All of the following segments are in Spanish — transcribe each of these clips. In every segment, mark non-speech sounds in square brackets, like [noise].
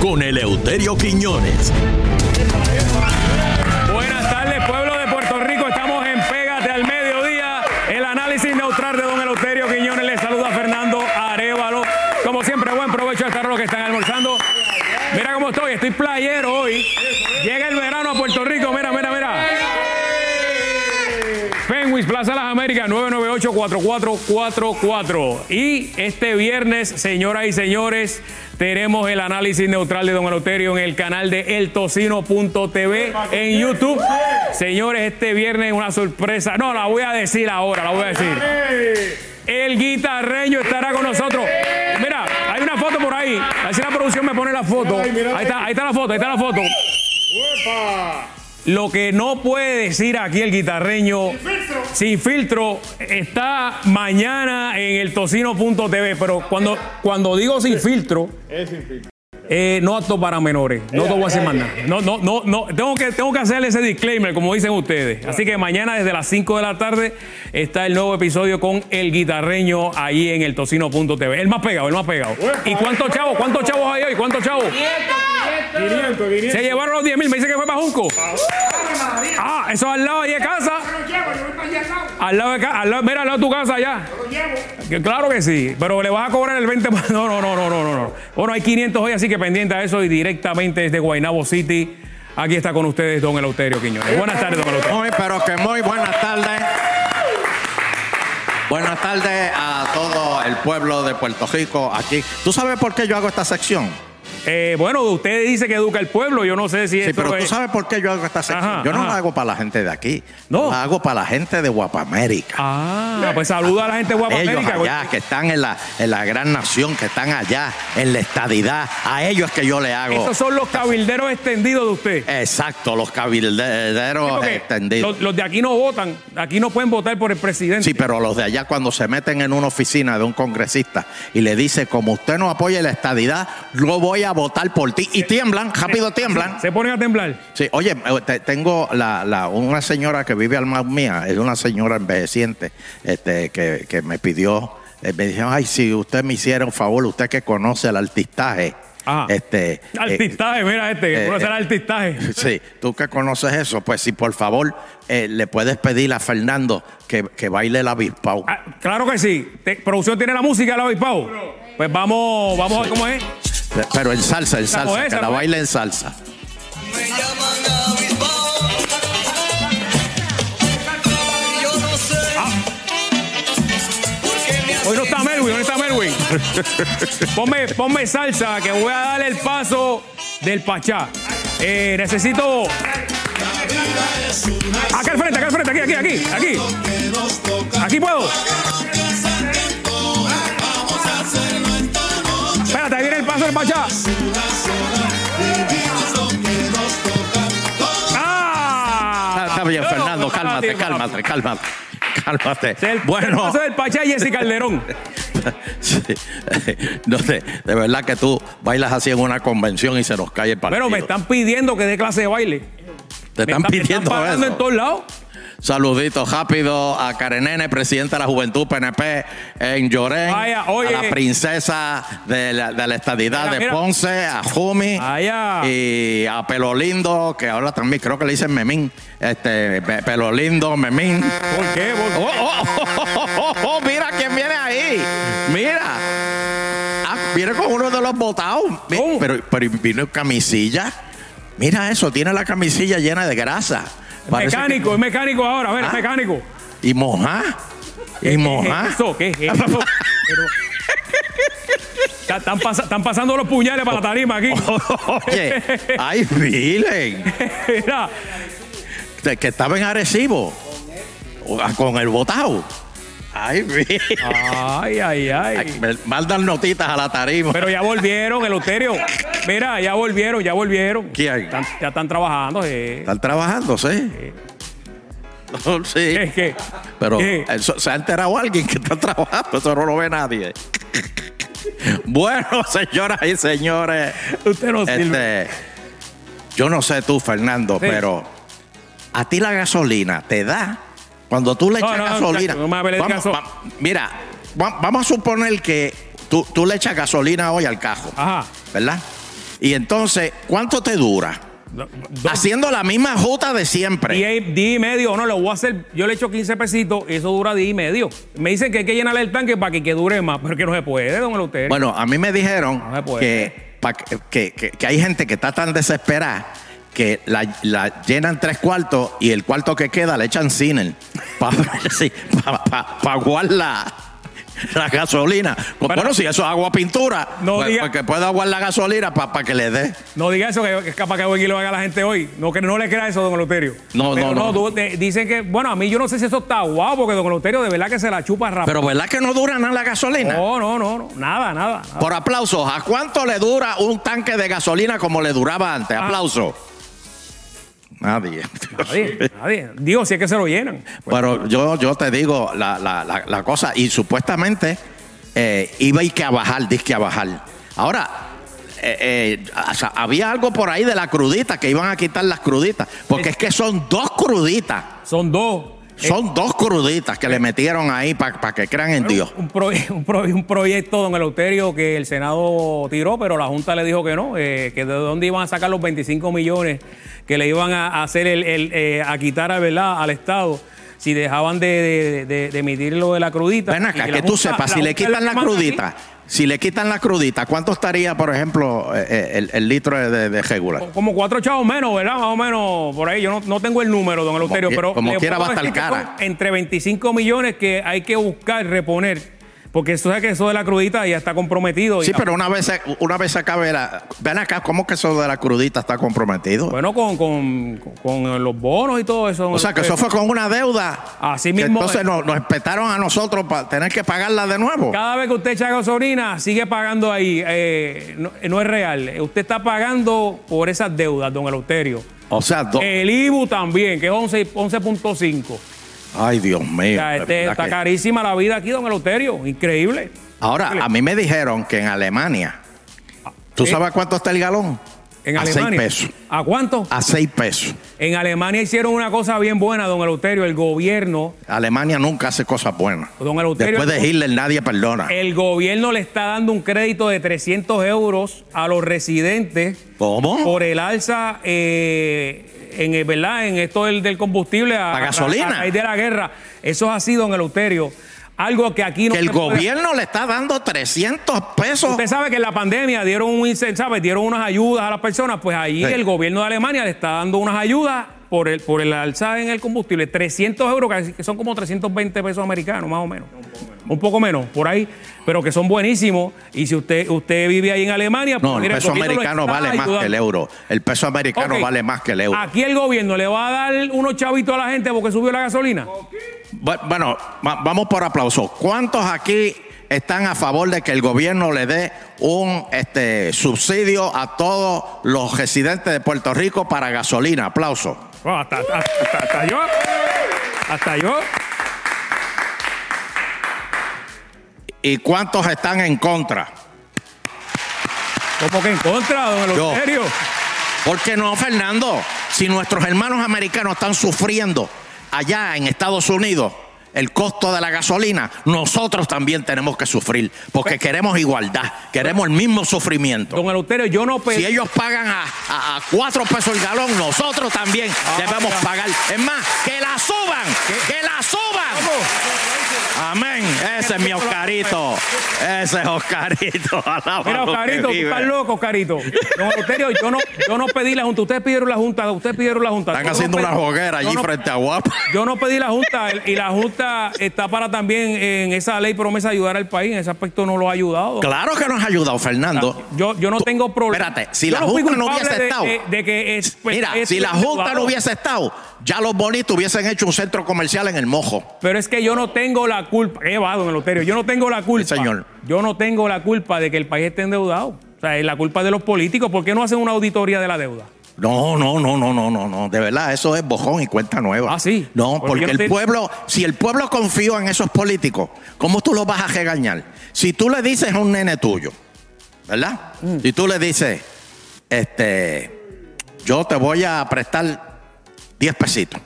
Con Eleuterio Quiñones. Buenas tardes, pueblo de Puerto Rico. Estamos en Pégate al Mediodía. El análisis neutral de don Eleuterio Quiñones. Le saluda Fernando Arevalo. Como siempre, buen provecho a estar los que están almorzando. Mira cómo estoy. Estoy playero hoy. Llega el Penguins, Plaza Las Américas, 998-4444. Y este viernes, señoras y señores, tenemos el análisis neutral de Don Eleuterio en el canal de eltocino.tv en YouTube. Señores, este viernes una sorpresa. No, la voy a decir ahora, la voy a decir. El guitarreño estará con nosotros. Mira, hay una foto por ahí. A ver si la producción me pone la foto. Ahí está, ahí está la foto, ahí está la foto. Lo que no puede decir aquí el guitarreño sin filtro, está mañana en el tocino.tv, pero cuando, cuando digo sin filtro, eh, no apto para menores, no te voy a decir más nada. No, no, no, no, tengo que, tengo que hacerle ese disclaimer, como dicen ustedes. Así que mañana desde las 5 de la tarde está el nuevo episodio con el guitarreño ahí en el tocino.tv. El más pegado, el más pegado. ¿Y cuántos chavos? ¿Cuántos chavos hay hoy? ¿Cuántos chavos? 500, 500. Se llevaron los 10 mil, me dice que fue para Junco. Ah, eso al lado ahí de casa. Al lado. De al mira, al lado de tu casa allá. Claro que sí, pero le vas a cobrar el 20%. [laughs] No, no, no, no, no, no, no. Bueno, hay 500 hoy, así que pendiente a eso y directamente desde Guaynabo City. Aquí está con ustedes don Eleuterio Quiñones. Buenas tardes, don Eleuterio. Muy, pero que muy buenas tardes. Buenas tardes a todo el pueblo de Puerto Rico aquí. ¿Tú sabes por qué yo hago esta sección? Eh, bueno, usted dice que educa el pueblo, yo no sé si Sí, pero tú es- sabes por qué yo hago esta sección. Ajá, yo no ajá. la hago para la gente de aquí. No. La hago para la gente de Guapamérica. Ah, pues saluda a la gente de Guapa ellos allá, que están en la, en la gran nación, que están allá, en la estadidad. A ellos es que yo le hago. Estos son los cabilderos extendidos de usted. Exacto, los cabilderos extendidos. los, los de aquí no votan, aquí no pueden votar por el presidente. Sí, pero los de allá cuando se meten en una oficina de un congresista y le dice, como usted no apoya la estadidad, yo voy a votar por ti. Y tiemblan, rápido tiemblan. Se ponen a temblar. Sí, oye, eh, te- tengo la, la- una señora que vive al más mía, es una señora envejeciente, este, que, que me pidió, eh, me dijo, ay, si usted me hiciera un favor, usted que conoce el artistaje, Ajá. este, eh, Artistaje, mira este, que eh, conoce el eh, artistaje. [laughs] Sí, tú que conoces eso, pues si por favor eh, le puedes pedir a Fernando que, que baile el avispao. Ah, claro que sí. Te- producción tiene la música del avispao. Pues vamos, vamos a ver cómo es. Pero en salsa, en salsa, que esa la fue. baile en salsa. Me llaman me Hoy no está Melwin, hoy no está Melwin. [laughs] ponme, ponme salsa que voy a darle el paso del Pachá. Eh, necesito. Acá al frente, acá al frente, aquí, aquí, aquí, aquí. Aquí puedo. El. ¡Ah! Está bien, No, no, Fernando, cálmate, cálmate, cálmate. Cálmate. El, el Bueno, paso del Pachá y Jessy Calderón. [laughs] sí. no sé, de verdad que tú bailas así en una convención y se nos cae el partido. Pero me están pidiendo que dé clase de baile. Te Me están me pidiendo pagando eso. en todos lados. Saluditos rápido a Karenene, presidenta de la Juventud PNP en Llorén. Vaya, oye. A la princesa de la, de la estadidad Mira, de mira. Ponce, a Jumi. Y a Pelo Lindo, que ahora también creo que le dicen Memín. Este, Pe- Pelo Lindo, Memín. ¿Por qué? ¿Por Oh, qué? oh, oh, oh, oh, oh, mira quién viene ahí. Mira. Ah, viene con uno de los botados. ¿Cómo? Pero, pero vino en camisilla. Mira eso, tiene la camisilla llena de grasa. Parece mecánico, que- es mecánico ahora, a ver, es Ah. mecánico. Y moja. Y ¿Qué moja. es eso? ¿Qué es [laughs] eso? Pero- Están, están pasando los puñales para la tarima aquí. [laughs] Oye, ay, miren. [laughs] Mira, Que estaba en Arecibo. Con el botado. [laughs] Ay, ay, ay, ay. Me mandan notitas a la tarima. Pero ya volvieron, el Euterio. Mira, ya volvieron, ya volvieron. ¿Quién? Están- ya están trabajando. eh. Están trabajando, sí. No, sí. [laughs] ¿Qué? ¿Qué? Pero se ha enterado alguien que está trabajando, eso no lo ve nadie. [laughs] Bueno, señoras y señores, Usted no sirve. este, yo no sé tú, Fernando, Sí. pero a ti la gasolina te da cuando tú le No, echas no, gasolina. no Vamos- va- mira, va- vamos a suponer que tú, tú le echas gasolina hoy al cajo Ajá. ¿verdad? Y entonces, ¿cuánto te dura? Do- do- Haciendo la misma juta de siempre. Día y, día y medio, no, lo voy a hacer. Yo le echo 15 pesitos y eso dura día y medio. Me dicen que hay que llenarle el tanque para que, que dure más, pero que no se puede, don Eleuterio. Bueno, a mí me dijeron No se puede. que, pa- que, que- que hay gente que está tan desesperada que la, la llenan tres cuartos y el cuarto que queda le echan cine para [laughs] aguar la, la gasolina. Pues, Bueno, bueno, si eso es agua pintura, no pues, diga- pues que pueda aguar la gasolina para que le dé. No diga eso, que, es capaz que hoy lo haga la gente hoy. No, que no le crea eso, don Eleuterio. No, Pero no, no. tú- dicen que, bueno, a mí yo no sé si eso está guau, porque don Eleuterio de verdad que se la chupa rápido. Pero ¿verdad que no dura nada la gasolina? no, no, no, no, nada, nada. nada. Por aplausos, ¿a cuánto le dura un tanque de gasolina como le duraba antes? Ah. Nadie. Nadie, nadie. Digo, si es que se lo llenan. Pero yo, yo te digo la, la- la- la cosa, y supuestamente eh, iba y que a bajar, disque a bajar. Ahora, eh, eh, o sea, había algo por ahí de la crudita, que iban a quitar las cruditas, porque es que son dos cruditas, Son dos. Son dos cruditas que le metieron ahí para que crean en Dios. Un, pro- [laughs] un pro- un proyecto, don Eleuterio, que el Senado tiró, pero la Junta le dijo que no, eh, que de dónde iban a sacar los 25 millones que le iban a a hacer el, el, eh, a quitar ¿verdad? al Estado si dejaban de, de- de- de emitir lo de la crudita. Ven acá, la que tú Junta- sepas, la si le quitan la manda crudita, aquí, si le quitan la crudita, ¿cuánto estaría, por ejemplo, eh, eh, el, el litro de, de regular? Como cuatro chavos menos, ¿verdad? Más o menos por ahí. Yo no, no tengo el número, don Eleuterio, pero. como quiera va a estar cara. Entre 25 millones que hay que buscar reponer. Porque eso es que eso de la crudita ya está comprometido. Sí, ya. pero una vez, una vez acabe la... Ven acá, ¿cómo que eso de la crudita está comprometido? Bueno, con, con, con los bonos y todo eso. o sea, que eso fue con una deuda. Así mismo entonces es. nos, nos espetaron a nosotros para tener que pagarla de nuevo. Cada vez que usted echa gasolina, sigue pagando ahí. Eh, no, no es real. Usted está pagando por esas deudas, don Eleuterio. O sea, do- El IBU también, que es 11 11.5. ay Dios O mío. sea, este, ¿verdad está que- carísima la vida aquí, don Eleuterio. Increíble. Ahora, a mí me dijeron que en Alemania, ¿tú ¿Eh? sabes cuánto está el galón? En a Alemania. seis pesos. ¿A cuánto? A seis pesos. En Alemania hicieron una cosa bien buena, don Eleuterio. El gobierno, Alemania nunca hace cosas buenas. Don Eleuterio- Después de Hitler nadie perdona. el gobierno le está dando un crédito de 300 euros a los residentes ¿Cómo? por el alza eh, en el- verdad en esto del, del combustible a, La gasolina. a raíz de la guerra eso es así don Eleuterio algo que aquí no que el puede- gobierno le está dando 300 pesos. Usted sabe que en la pandemia dieron un ¿sabe? dieron unas ayudas a las personas, pues ahí Sí. el gobierno de Alemania le está dando unas ayudas por el por el alza en el combustible, 300 euros, que- que son como 320 pesos americanos, más o menos. Un poco menos, por ahí, pero que son buenísimos. Y si usted usted vive ahí en Alemania, pues No, el mire, peso americano vale más que el euro. El peso americano vale más que el euro. Aquí el gobierno le va a dar unos chavitos a la gente porque subió la gasolina. Bu- Bueno, va- vamos por aplauso. ¿Cuántos aquí están a favor de que el gobierno le dé un este, subsidio a todos los residentes de Puerto Rico para gasolina? Aplauso. Hasta, hasta- hasta- hasta yo. Hasta yo. ¿Y cuántos están en contra? Como que en contra, don. Eleuterio. Porque no, Fernando, si nuestros hermanos americanos están sufriendo allá en Estados Unidos el costo de la gasolina, nosotros también tenemos que sufrir, porque queremos igualdad, queremos el mismo sufrimiento. Don Eleuterio, yo no pedí. Si ellos pagan a, a- a cuatro pesos el galón, nosotros también debemos ya. pagar. Es más, que la suban, que la suban. Ese es mi Oscarito. Ese es Oscarito. [laughs] Mira, Oscarito, tú estás loco, Oscarito. Don Eleuterio, yo no, yo no pedí la junta. Ustedes pidieron la junta. Ustedes pidieron la junta. Están Yo no haciendo pedí- una hoguera allí no- frente a Guapa. Yo no pedí la junta y la junta está para también en esa ley promesa ayudar al país. En ese aspecto no lo ha ayudado. Claro que nos ha ayudado, Fernando. Yo, yo no Tú- tengo problema. Espérate, si Yo la Junta no hubiese estado. De, de que es, pues, Mira, es- si la Junta no hubiese estado, ya los bonitos hubiesen hecho un centro comercial en el mojo. Pero es que yo no tengo la culpa. ¿Qué va, don Yo no tengo la culpa. Señor. Yo no tengo la culpa de que el país esté endeudado. O sea, es la culpa de los políticos. ¿Por qué no hacen una auditoría de la deuda? No, no, no, no, no, no, no. De verdad, eso es bojón y cuenta nueva. Ah, sí. No, Porque el pueblo, si el pueblo confía en esos políticos, ¿cómo tú los vas a regañar? Si tú le dices a un nene tuyo, ¿verdad? Mm. Si tú le dices, este, yo te voy a prestar 10 pesitos.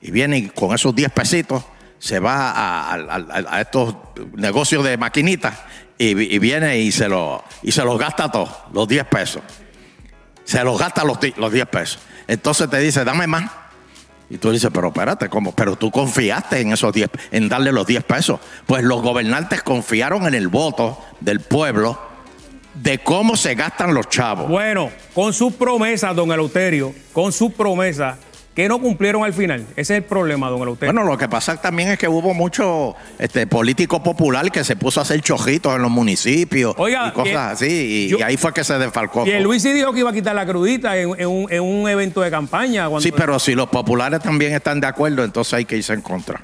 Y viene y con esos 10 pesitos se va a, estos negocios de maquinitas y, vi- y viene y se, lo, y se los gasta todos, los 10 pesos. Se los gasta los, los 10 pesos. Entonces te dice, dame más. Y tú dices, pero espérate, ¿cómo? Pero tú confiaste en esos 10, en darle los 10 pesos. Pues los gobernantes confiaron en el voto del pueblo de cómo se gastan los chavos. Bueno, con sus promesas, don Eleuterio, con sus promesas que no cumplieron al final. Ese es el problema, don Eleuterio. Bueno, lo que pasa también es que hubo mucho este, político popular que se puso a hacer chojitos en los municipios Oiga, y cosas y- así. Y, yo- y ahí fue que se desfalcó. y el. Luis sí dijo que iba a quitar la crudita en, en un, en un evento de campaña. cuando- Sí, pero si los populares también están de acuerdo, entonces hay que irse en contra.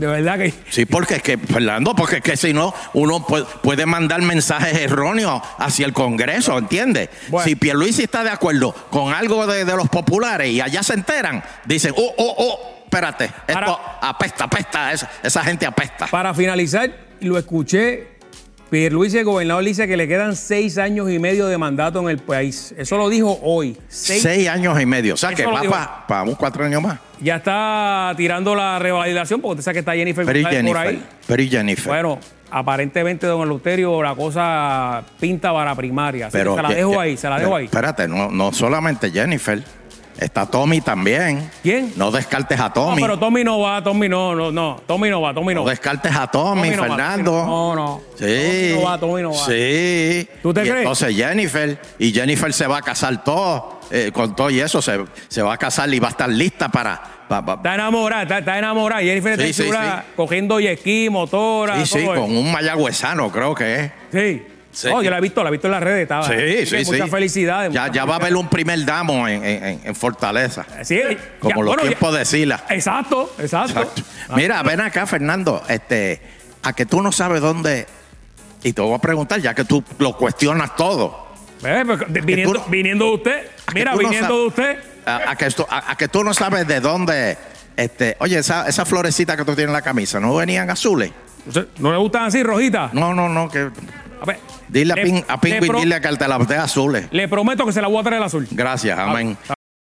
De verdad que. Sí, porque es que, Fernando, porque es que si no, uno puede, puede mandar mensajes erróneos hacia el Congreso, ¿entiendes? Bueno. Si Pierluisi está de acuerdo con algo de, de los populares y allá se enteran, dicen, oh, oh, oh, espérate, esto Ahora- apesta, apesta, esa, esa gente apesta. Para finalizar, lo escuché. Pierluisi, el gobernador, dice que le quedan seis años y medio de mandato en el país. Eso lo dijo hoy. Seis, Seis- años y medio. O sea, Eso que va para un cuatro años más. Ya está tirando la revalidación, porque usted sabe que está Jennifer Pero y González por Jennifer. ahí. Pero y Jennifer. Bueno, aparentemente, don Eleuterio, la cosa pinta para primaria. Así que se la dejo ahí, se la pero dejo ahí. Espérate, no, no solamente Jennifer. Está Tommy también. ¿Quién? No descartes a No, Tommy. pero Tommy no va, Tommy no, no, no. Tommy no va, Tommy no no descartes a Tommy, Tommy no Fernando. No, no. Sí. Tommy no va, Tommy no va. Sí. ¿Tú te y crees? Entonces Jennifer, y Jennifer se va a casar todo, eh, con todo y eso, se, se va a casar y va a estar lista para. pa- pa- Está enamorada, está, está enamorada. Jennifer Sí, está sí, chula, cogiendo esquí, motora. sí, sí, todo eso. con un mayagüezano, creo que es. Sí. Sí. Oh, yo la he visto, la he visto en las redes. Estaba. Sí, sí, sí. Muchas felicidades. Ya, muchas ya va a haber un primer damo en, en- en Fortaleza. Sí, Como ya, los bueno, ya- tiempos de Sila. Exacto, exacto. Exacto. Mira, ven acá, Fernando. Este, a que tú no sabes dónde. Y te voy a preguntar, ya que tú lo cuestionas todo. Viniendo, tú no- viniendo de usted, mira, tú no viniendo de usted. A, a que, esto- a- a que tú no sabes de dónde. Este, oye, esa, esa florecita que tú tienes en la camisa, ¿no venían azules? ¿No le gustan así, rojitas? No, no, no. Que, A ver, dile a, le- Pin, a pro- dile dé azules. Le prometo que se la voy a traer el azul. Gracias, amén.